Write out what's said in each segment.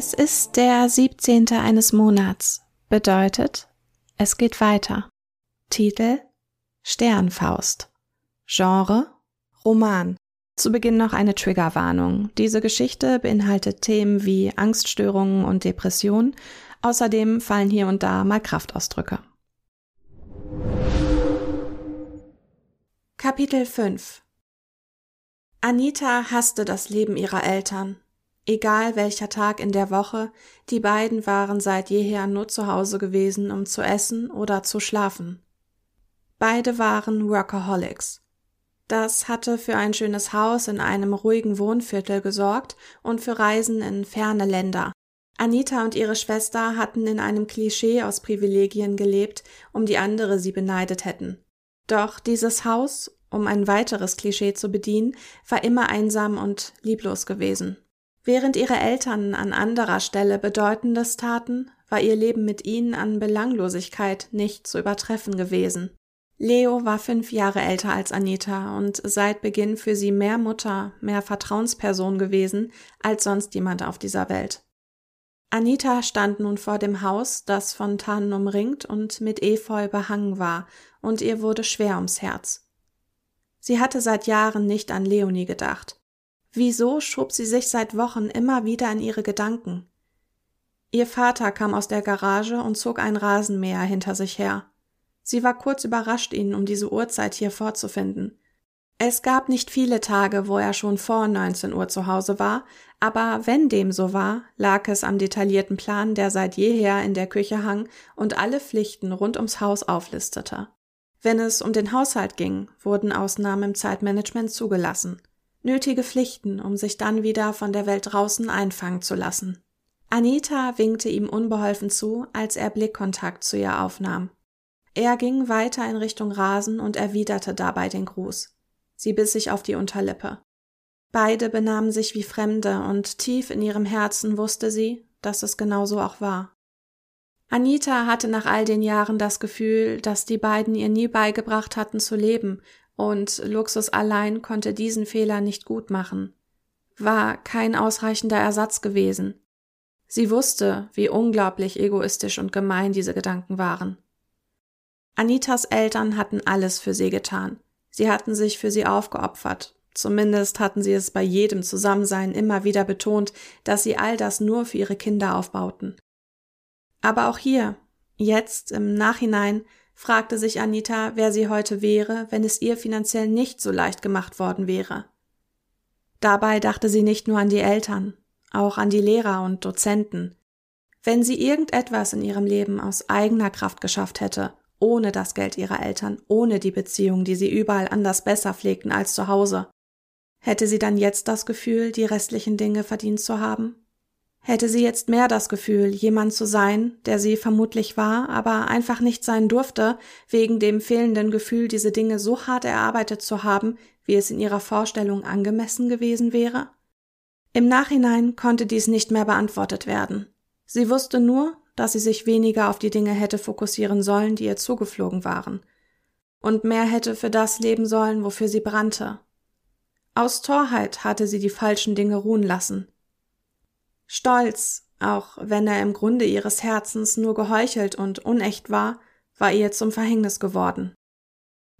Es ist der 17. eines Monats. Bedeutet, es geht weiter. Titel Sternfaust. Genre Roman. Zu Beginn noch eine Triggerwarnung. Diese Geschichte beinhaltet Themen wie Angststörungen und Depressionen. Außerdem fallen hier und da mal Kraftausdrücke. Kapitel 5 Anita hasste das Leben ihrer Eltern. Egal welcher Tag in der Woche, die beiden waren seit jeher nur zu Hause gewesen, um zu essen oder zu schlafen. Beide waren Workaholics. Das hatte für ein schönes Haus in einem ruhigen Wohnviertel gesorgt und für Reisen in ferne Länder. Anita und ihre Schwester hatten in einem Klischee aus Privilegien gelebt, um die andere sie beneidet hätten. Doch dieses Haus, um ein weiteres Klischee zu bedienen, war immer einsam und lieblos gewesen. Während ihre Eltern an anderer Stelle Bedeutendes taten, war ihr Leben mit ihnen an Belanglosigkeit nicht zu übertreffen gewesen. Leo war fünf Jahre älter als Anita und seit Beginn für sie mehr Mutter, mehr Vertrauensperson gewesen als sonst jemand auf dieser Welt. Anita stand nun vor dem Haus, das von Tannen umringt und mit Efeu behangen war, und ihr wurde schwer ums Herz. Sie hatte seit Jahren nicht an Leonie gedacht. Wieso schob sie sich seit Wochen immer wieder in ihre Gedanken? Ihr Vater kam aus der Garage und zog ein Rasenmäher hinter sich her. Sie war kurz überrascht, ihn um diese Uhrzeit hier vorzufinden. Es gab nicht viele Tage, wo er schon vor 19 Uhr zu Hause war, aber wenn dem so war, lag es am detaillierten Plan, der seit jeher in der Küche hang und alle Pflichten rund ums Haus auflistete. Wenn es um den Haushalt ging, wurden Ausnahmen im Zeitmanagement zugelassen. Nötige Pflichten, um sich dann wieder von der Welt draußen einfangen zu lassen. Anita winkte ihm unbeholfen zu, als er Blickkontakt zu ihr aufnahm. Er ging weiter in Richtung Rasen und erwiderte dabei den Gruß. Sie biss sich auf die Unterlippe. Beide benahmen sich wie Fremde und tief in ihrem Herzen wusste sie, dass es genauso auch war. Anita hatte nach all den Jahren das Gefühl, dass die beiden ihr nie beigebracht hatten zu leben, und Luxus allein konnte diesen Fehler nicht gut machen. War kein ausreichender Ersatz gewesen. Sie wusste, wie unglaublich egoistisch und gemein diese Gedanken waren. Anitas Eltern hatten alles für sie getan. Sie hatten sich für sie aufgeopfert. Zumindest hatten sie es bei jedem Zusammensein immer wieder betont, dass sie all das nur für ihre Kinder aufbauten. Aber auch hier, jetzt im Nachhinein, fragte sich Anita, wer sie heute wäre, wenn es ihr finanziell nicht so leicht gemacht worden wäre. Dabei dachte sie nicht nur an die Eltern, auch an die Lehrer und Dozenten. Wenn sie irgendetwas in ihrem Leben aus eigener Kraft geschafft hätte ohne das Geld ihrer Eltern, ohne die Beziehung, die sie überall anders besser pflegten als zu Hause. Hätte sie dann jetzt das Gefühl, die restlichen Dinge verdient zu haben? Hätte sie jetzt mehr das Gefühl, jemand zu sein, der sie vermutlich war, aber einfach nicht sein durfte, wegen dem fehlenden Gefühl, diese Dinge so hart erarbeitet zu haben, wie es in ihrer Vorstellung angemessen gewesen wäre? Im Nachhinein konnte dies nicht mehr beantwortet werden. Sie wusste nur, dass sie sich weniger auf die Dinge hätte fokussieren sollen, die ihr zugeflogen waren, und mehr hätte für das leben sollen, wofür sie brannte. Aus Torheit hatte sie die falschen Dinge ruhen lassen. Stolz, auch wenn er im Grunde ihres Herzens nur geheuchelt und unecht war, war ihr zum Verhängnis geworden.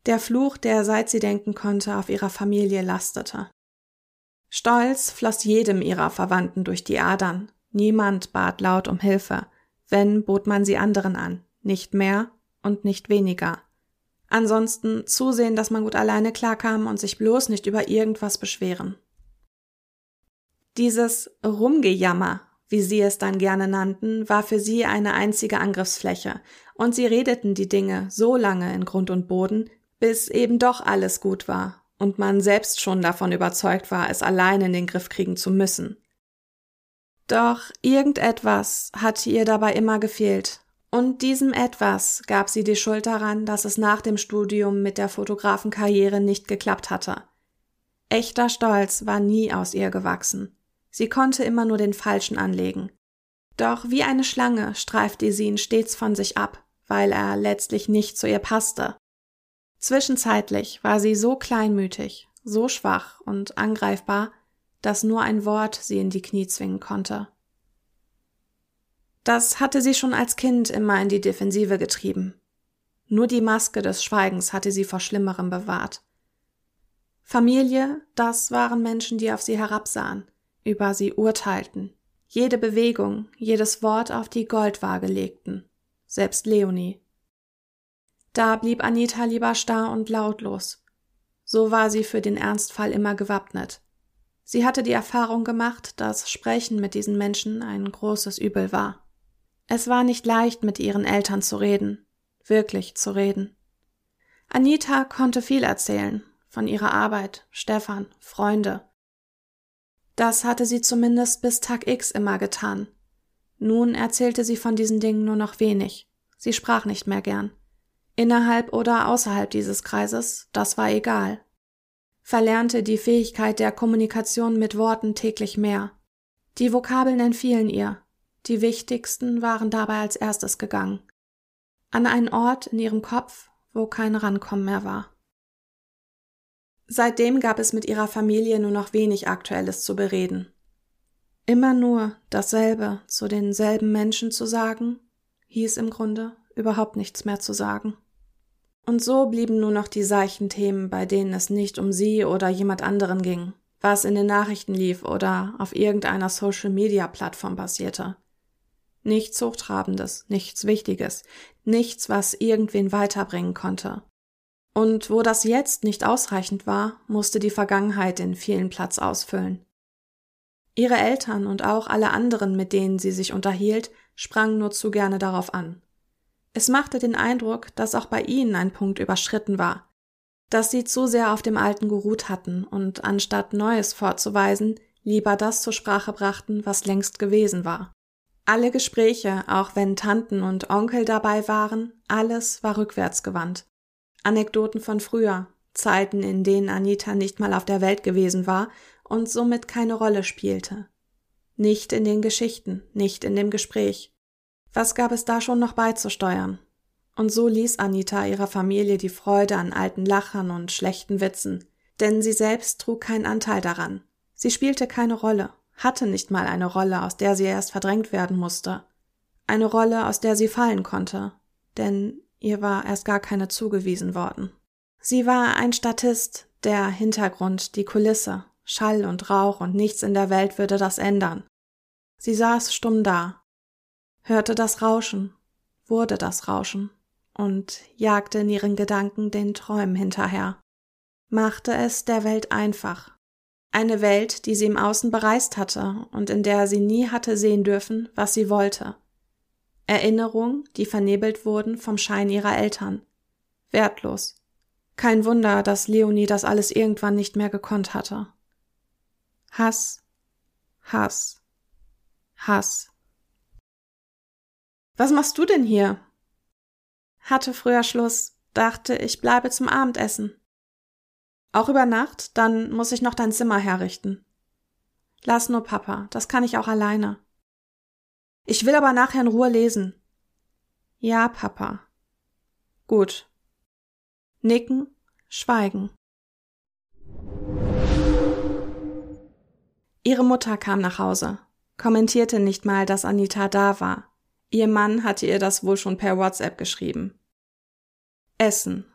Der Fluch, der seit sie denken konnte, auf ihrer Familie lastete. Stolz floss jedem ihrer Verwandten durch die Adern. Niemand bat laut um Hilfe. Wenn, bot man sie anderen an, nicht mehr und nicht weniger. Ansonsten zusehen, dass man gut alleine klarkam und sich bloß nicht über irgendwas beschweren. Dieses Rumgejammer, wie sie es dann gerne nannten, war für sie eine einzige Angriffsfläche, und sie redeten die Dinge so lange in Grund und Boden, bis eben doch alles gut war und man selbst schon davon überzeugt war, es allein in den Griff kriegen zu müssen. Doch irgendetwas hatte ihr dabei immer gefehlt. Und diesem etwas gab sie die Schuld daran, dass es nach dem Studium mit der Fotografenkarriere nicht geklappt hatte. Echter Stolz war nie aus ihr gewachsen. Sie konnte immer nur den Falschen anlegen. Doch wie eine Schlange streifte sie ihn stets von sich ab, weil er letztlich nicht zu ihr passte. Zwischenzeitlich war sie so kleinmütig, so schwach und angreifbar, dass nur ein Wort sie in die Knie zwingen konnte. Das hatte sie schon als Kind immer in die Defensive getrieben. Nur die Maske des Schweigens hatte sie vor Schlimmerem bewahrt. Familie, das waren Menschen, die auf sie herabsahen, über sie urteilten, jede Bewegung, jedes Wort auf die Goldwaage legten, selbst Leonie. Da blieb Anita lieber starr und lautlos. So war sie für den Ernstfall immer gewappnet. Sie hatte die Erfahrung gemacht, dass Sprechen mit diesen Menschen ein großes Übel war. Es war nicht leicht, mit ihren Eltern zu reden, wirklich zu reden. Anita konnte viel erzählen, von ihrer Arbeit, Stefan, Freunde. Das hatte sie zumindest bis Tag X immer getan. Nun erzählte sie von diesen Dingen nur noch wenig. Sie sprach nicht mehr gern. Innerhalb oder außerhalb dieses Kreises, das war egal verlernte die Fähigkeit der Kommunikation mit Worten täglich mehr. Die Vokabeln entfielen ihr, die wichtigsten waren dabei als erstes gegangen. An einen Ort in ihrem Kopf, wo kein Rankommen mehr war. Seitdem gab es mit ihrer Familie nur noch wenig Aktuelles zu bereden. Immer nur dasselbe zu denselben Menschen zu sagen, hieß im Grunde überhaupt nichts mehr zu sagen. Und so blieben nur noch die seichten Themen, bei denen es nicht um sie oder jemand anderen ging, was in den Nachrichten lief oder auf irgendeiner Social-Media-Plattform basierte. Nichts Hochtrabendes, nichts Wichtiges, nichts, was irgendwen weiterbringen konnte. Und wo das jetzt nicht ausreichend war, musste die Vergangenheit den vielen Platz ausfüllen. Ihre Eltern und auch alle anderen, mit denen sie sich unterhielt, sprangen nur zu gerne darauf an. Es machte den Eindruck, dass auch bei ihnen ein Punkt überschritten war, dass sie zu sehr auf dem Alten geruht hatten und anstatt Neues vorzuweisen, lieber das zur Sprache brachten, was längst gewesen war. Alle Gespräche, auch wenn Tanten und Onkel dabei waren, alles war rückwärtsgewandt. Anekdoten von früher, Zeiten, in denen Anita nicht mal auf der Welt gewesen war und somit keine Rolle spielte. Nicht in den Geschichten, nicht in dem Gespräch. Was gab es da schon noch beizusteuern? Und so ließ Anita ihrer Familie die Freude an alten Lachern und schlechten Witzen, denn sie selbst trug keinen Anteil daran. Sie spielte keine Rolle, hatte nicht mal eine Rolle, aus der sie erst verdrängt werden musste. Eine Rolle, aus der sie fallen konnte, denn ihr war erst gar keine zugewiesen worden. Sie war ein Statist, der Hintergrund, die Kulisse, Schall und Rauch und nichts in der Welt würde das ändern. Sie saß stumm da, hörte das Rauschen, wurde das Rauschen und jagte in ihren Gedanken den Träumen hinterher, machte es der Welt einfach. Eine Welt, die sie im Außen bereist hatte und in der sie nie hatte sehen dürfen, was sie wollte. Erinnerungen, die vernebelt wurden vom Schein ihrer Eltern. Wertlos. Kein Wunder, dass Leonie das alles irgendwann nicht mehr gekonnt hatte. Hass, Hass, Hass. Was machst du denn hier? Hatte früher Schluss, dachte, ich bleibe zum Abendessen. Auch über Nacht, dann muss ich noch dein Zimmer herrichten. Lass nur Papa, das kann ich auch alleine. Ich will aber nachher in Ruhe lesen. Ja, Papa. Gut. Nicken, schweigen. Ihre Mutter kam nach Hause, kommentierte nicht mal, dass Anita da war, Ihr Mann hatte ihr das wohl schon per WhatsApp geschrieben. Essen.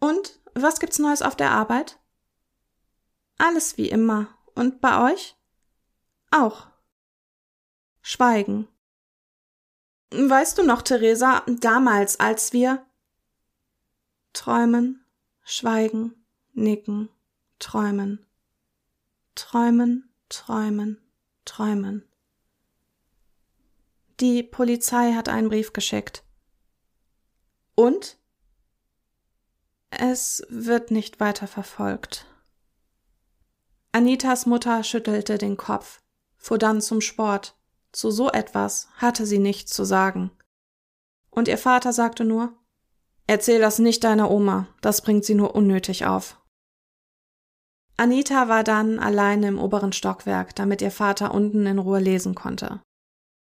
Und was gibt's Neues auf der Arbeit? Alles wie immer. Und bei euch? Auch. Schweigen. Weißt du noch, Theresa, damals, als wir träumen, schweigen, nicken, träumen, träumen, träumen, träumen. Die Polizei hat einen Brief geschickt. Und? Es wird nicht weiter verfolgt. Anitas Mutter schüttelte den Kopf, fuhr dann zum Sport. Zu so etwas hatte sie nichts zu sagen. Und ihr Vater sagte nur, Erzähl das nicht deiner Oma, das bringt sie nur unnötig auf. Anita war dann alleine im oberen Stockwerk, damit ihr Vater unten in Ruhe lesen konnte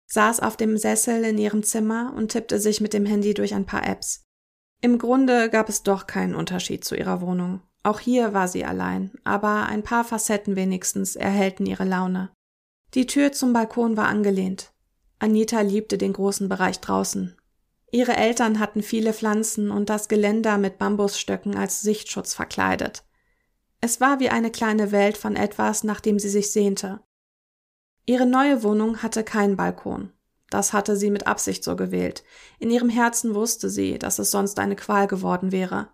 saß auf dem Sessel in ihrem Zimmer und tippte sich mit dem Handy durch ein paar Apps. Im Grunde gab es doch keinen Unterschied zu ihrer Wohnung. Auch hier war sie allein, aber ein paar Facetten wenigstens erhellten ihre Laune. Die Tür zum Balkon war angelehnt. Anita liebte den großen Bereich draußen. Ihre Eltern hatten viele Pflanzen und das Geländer mit Bambusstöcken als Sichtschutz verkleidet. Es war wie eine kleine Welt von etwas, nach dem sie sich sehnte. Ihre neue Wohnung hatte keinen Balkon. Das hatte sie mit Absicht so gewählt. In ihrem Herzen wusste sie, dass es sonst eine Qual geworden wäre.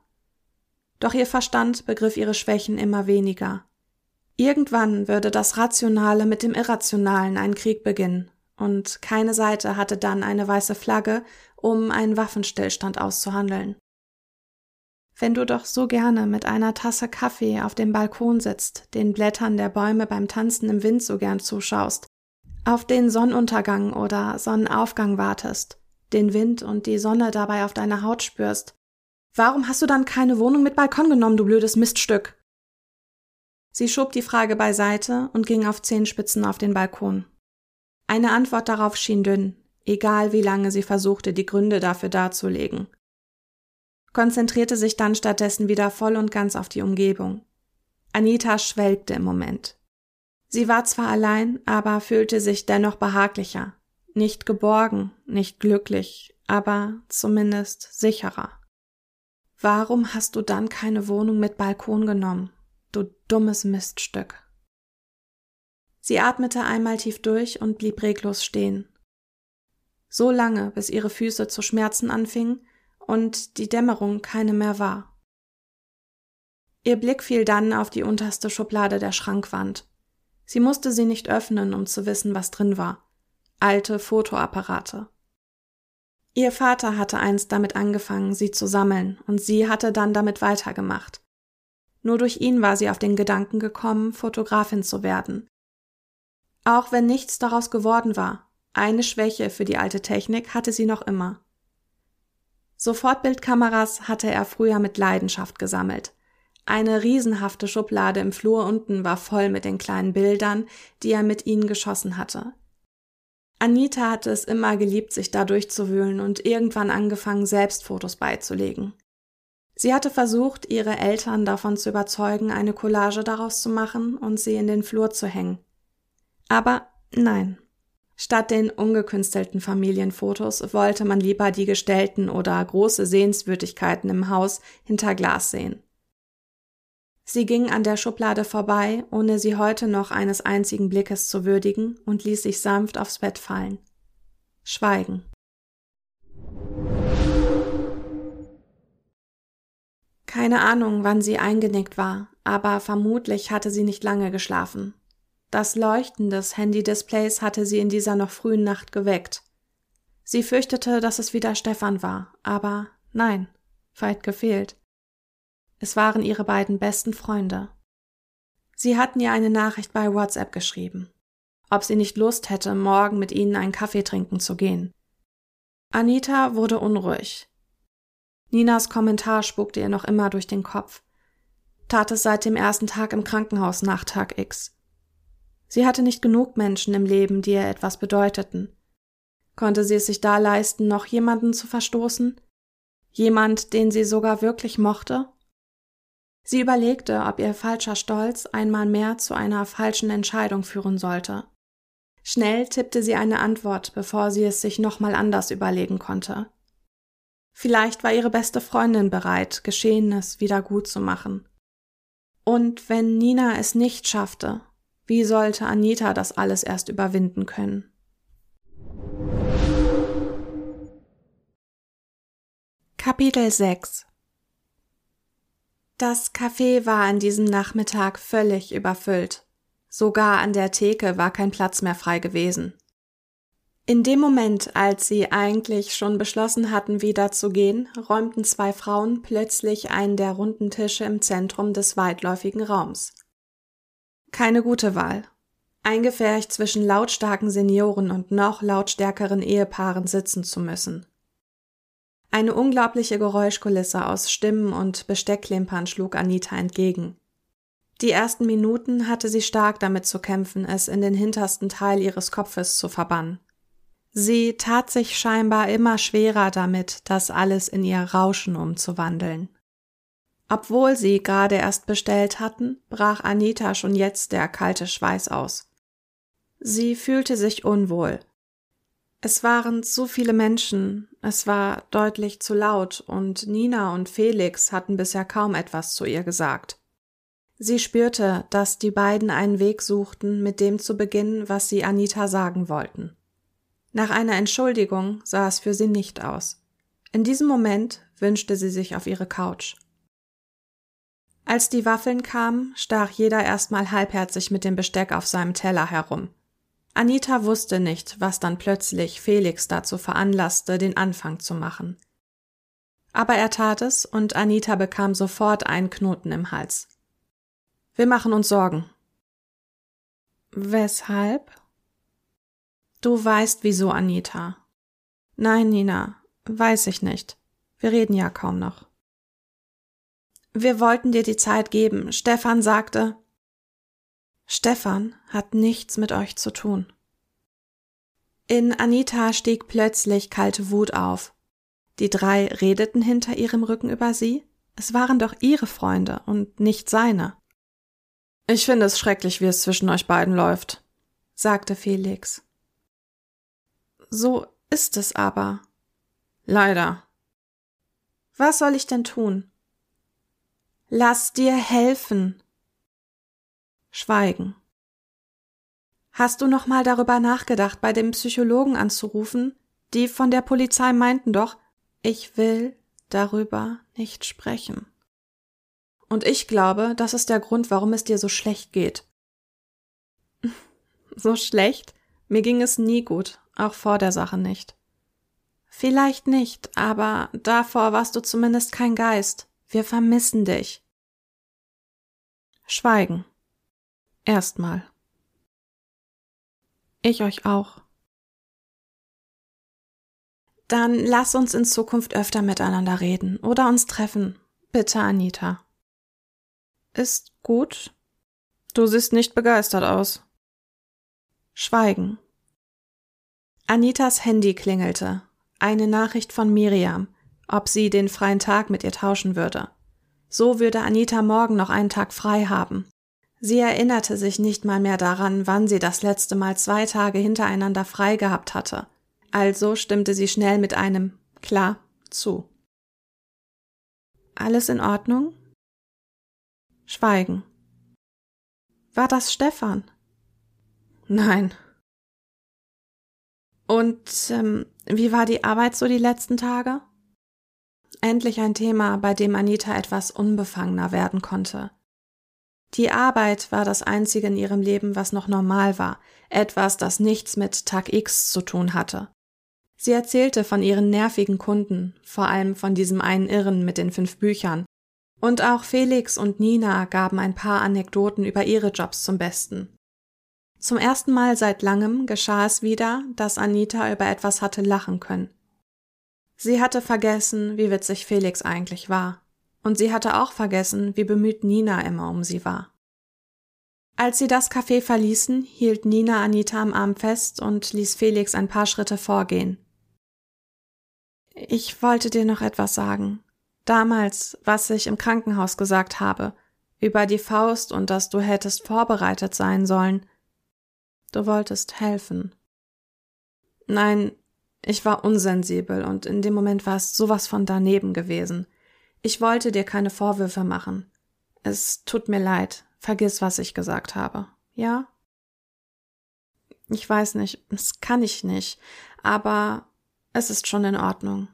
Doch ihr Verstand begriff ihre Schwächen immer weniger. Irgendwann würde das Rationale mit dem Irrationalen einen Krieg beginnen, und keine Seite hatte dann eine weiße Flagge, um einen Waffenstillstand auszuhandeln. Wenn du doch so gerne mit einer Tasse Kaffee auf dem Balkon sitzt, den Blättern der Bäume beim Tanzen im Wind so gern zuschaust, auf den Sonnenuntergang oder Sonnenaufgang wartest, den Wind und die Sonne dabei auf deiner Haut spürst, warum hast du dann keine Wohnung mit Balkon genommen, du blödes Miststück? Sie schob die Frage beiseite und ging auf Zehenspitzen auf den Balkon. Eine Antwort darauf schien dünn, egal wie lange sie versuchte, die Gründe dafür darzulegen. Konzentrierte sich dann stattdessen wieder voll und ganz auf die Umgebung. Anita schwelgte im Moment. Sie war zwar allein, aber fühlte sich dennoch behaglicher, nicht geborgen, nicht glücklich, aber zumindest sicherer. Warum hast du dann keine Wohnung mit Balkon genommen? Du dummes Miststück. Sie atmete einmal tief durch und blieb reglos stehen. So lange, bis ihre Füße zu schmerzen anfingen und die Dämmerung keine mehr war. Ihr Blick fiel dann auf die unterste Schublade der Schrankwand. Sie musste sie nicht öffnen, um zu wissen, was drin war. Alte Fotoapparate. Ihr Vater hatte einst damit angefangen, sie zu sammeln, und sie hatte dann damit weitergemacht. Nur durch ihn war sie auf den Gedanken gekommen, Fotografin zu werden. Auch wenn nichts daraus geworden war, eine Schwäche für die alte Technik hatte sie noch immer. Sofortbildkameras hatte er früher mit Leidenschaft gesammelt. Eine riesenhafte Schublade im Flur unten war voll mit den kleinen Bildern, die er mit ihnen geschossen hatte. Anita hatte es immer geliebt, sich da durchzuwühlen und irgendwann angefangen, selbst Fotos beizulegen. Sie hatte versucht, ihre Eltern davon zu überzeugen, eine Collage daraus zu machen und sie in den Flur zu hängen. Aber nein. Statt den ungekünstelten Familienfotos wollte man lieber die gestellten oder große Sehenswürdigkeiten im Haus hinter Glas sehen. Sie ging an der Schublade vorbei, ohne sie heute noch eines einzigen Blickes zu würdigen, und ließ sich sanft aufs Bett fallen. Schweigen. Keine Ahnung, wann sie eingenickt war, aber vermutlich hatte sie nicht lange geschlafen. Das Leuchten des Handy-Displays hatte sie in dieser noch frühen Nacht geweckt. Sie fürchtete, dass es wieder Stefan war, aber nein, weit gefehlt. Es waren ihre beiden besten Freunde. Sie hatten ihr eine Nachricht bei WhatsApp geschrieben, ob sie nicht Lust hätte, morgen mit ihnen einen Kaffee trinken zu gehen. Anita wurde unruhig. Ninas Kommentar spukte ihr noch immer durch den Kopf. Tat es seit dem ersten Tag im Krankenhaus nach Tag X. Sie hatte nicht genug Menschen im Leben, die ihr etwas bedeuteten. Konnte sie es sich da leisten, noch jemanden zu verstoßen? Jemand, den sie sogar wirklich mochte? Sie überlegte, ob ihr falscher Stolz einmal mehr zu einer falschen Entscheidung führen sollte. Schnell tippte sie eine Antwort, bevor sie es sich nochmal anders überlegen konnte. Vielleicht war ihre beste Freundin bereit, Geschehenes wieder gut zu machen. Und wenn Nina es nicht schaffte, wie sollte Anita das alles erst überwinden können? Kapitel 6 Das Café war an diesem Nachmittag völlig überfüllt. Sogar an der Theke war kein Platz mehr frei gewesen. In dem Moment, als sie eigentlich schon beschlossen hatten, wieder zu gehen, räumten zwei Frauen plötzlich einen der runden Tische im Zentrum des weitläufigen Raums. Keine gute Wahl. Eingefärcht zwischen lautstarken Senioren und noch lautstärkeren Ehepaaren sitzen zu müssen. Eine unglaubliche Geräuschkulisse aus Stimmen und Besteckklimpern schlug Anita entgegen. Die ersten Minuten hatte sie stark damit zu kämpfen, es in den hintersten Teil ihres Kopfes zu verbannen. Sie tat sich scheinbar immer schwerer damit, das alles in ihr Rauschen umzuwandeln. Obwohl sie gerade erst bestellt hatten, brach Anita schon jetzt der kalte Schweiß aus. Sie fühlte sich unwohl. Es waren zu viele Menschen, es war deutlich zu laut, und Nina und Felix hatten bisher kaum etwas zu ihr gesagt. Sie spürte, dass die beiden einen Weg suchten, mit dem zu beginnen, was sie Anita sagen wollten. Nach einer Entschuldigung sah es für sie nicht aus. In diesem Moment wünschte sie sich auf ihre Couch. Als die Waffeln kamen, stach jeder erstmal halbherzig mit dem Besteck auf seinem Teller herum. Anita wusste nicht, was dann plötzlich Felix dazu veranlasste, den Anfang zu machen. Aber er tat es und Anita bekam sofort einen Knoten im Hals. Wir machen uns Sorgen. Weshalb? Du weißt wieso, Anita. Nein, Nina, weiß ich nicht. Wir reden ja kaum noch. Wir wollten dir die Zeit geben. Stefan sagte. Stefan hat nichts mit euch zu tun. In Anita stieg plötzlich kalte Wut auf. Die drei redeten hinter ihrem Rücken über sie. Es waren doch ihre Freunde und nicht seine. Ich finde es schrecklich, wie es zwischen euch beiden läuft, sagte Felix. So ist es aber. Leider. Was soll ich denn tun? Lass dir helfen. Schweigen. Hast du noch mal darüber nachgedacht, bei dem Psychologen anzurufen? Die von der Polizei meinten doch, ich will darüber nicht sprechen. Und ich glaube, das ist der Grund, warum es dir so schlecht geht. so schlecht? Mir ging es nie gut, auch vor der Sache nicht. Vielleicht nicht, aber davor warst du zumindest kein Geist. Wir vermissen dich. Schweigen. Erstmal. Ich euch auch. Dann lass uns in Zukunft öfter miteinander reden oder uns treffen. Bitte, Anita. Ist gut. Du siehst nicht begeistert aus. Schweigen. Anitas Handy klingelte. Eine Nachricht von Miriam, ob sie den freien Tag mit ihr tauschen würde. So würde Anita morgen noch einen Tag frei haben. Sie erinnerte sich nicht mal mehr daran, wann sie das letzte Mal zwei Tage hintereinander frei gehabt hatte. Also stimmte sie schnell mit einem Klar zu. Alles in Ordnung? Schweigen. War das Stefan? Nein. Und ähm, wie war die Arbeit so die letzten Tage? Endlich ein Thema, bei dem Anita etwas unbefangener werden konnte. Die Arbeit war das einzige in ihrem Leben, was noch normal war, etwas, das nichts mit Tag X zu tun hatte. Sie erzählte von ihren nervigen Kunden, vor allem von diesem einen Irren mit den fünf Büchern. Und auch Felix und Nina gaben ein paar Anekdoten über ihre Jobs zum Besten. Zum ersten Mal seit langem geschah es wieder, dass Anita über etwas hatte lachen können. Sie hatte vergessen, wie witzig Felix eigentlich war. Und sie hatte auch vergessen, wie bemüht Nina immer um sie war. Als sie das Café verließen, hielt Nina Anita am Arm fest und ließ Felix ein paar Schritte vorgehen. Ich wollte dir noch etwas sagen. Damals, was ich im Krankenhaus gesagt habe, über die Faust und dass du hättest vorbereitet sein sollen. Du wolltest helfen. Nein, ich war unsensibel und in dem Moment war es sowas von daneben gewesen. Ich wollte dir keine Vorwürfe machen. Es tut mir leid. Vergiss, was ich gesagt habe. Ja? Ich weiß nicht, das kann ich nicht, aber es ist schon in Ordnung.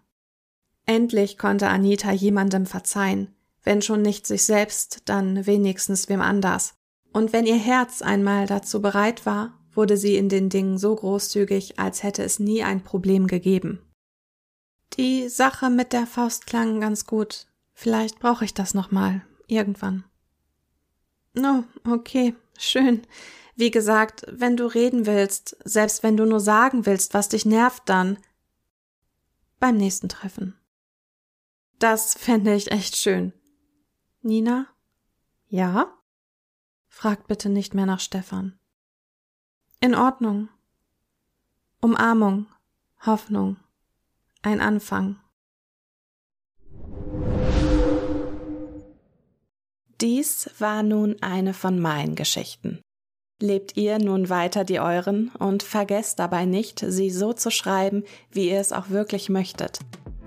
Endlich konnte Anita jemandem verzeihen, wenn schon nicht sich selbst, dann wenigstens wem anders. Und wenn ihr Herz einmal dazu bereit war, wurde sie in den Dingen so großzügig, als hätte es nie ein Problem gegeben. Die Sache mit der Faust klang ganz gut. Vielleicht brauche ich das nochmal. Irgendwann. Oh, okay. Schön. Wie gesagt, wenn du reden willst, selbst wenn du nur sagen willst, was dich nervt, dann beim nächsten Treffen. Das fände ich echt schön. Nina? Ja? Fragt bitte nicht mehr nach Stefan. In Ordnung. Umarmung, Hoffnung, ein Anfang. Dies war nun eine von meinen Geschichten. Lebt ihr nun weiter die euren und vergesst dabei nicht, sie so zu schreiben, wie ihr es auch wirklich möchtet.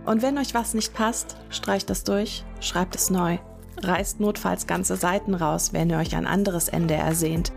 Und wenn euch was nicht passt, streicht es durch, schreibt es neu. Reißt notfalls ganze Seiten raus, wenn ihr euch ein anderes Ende ersehnt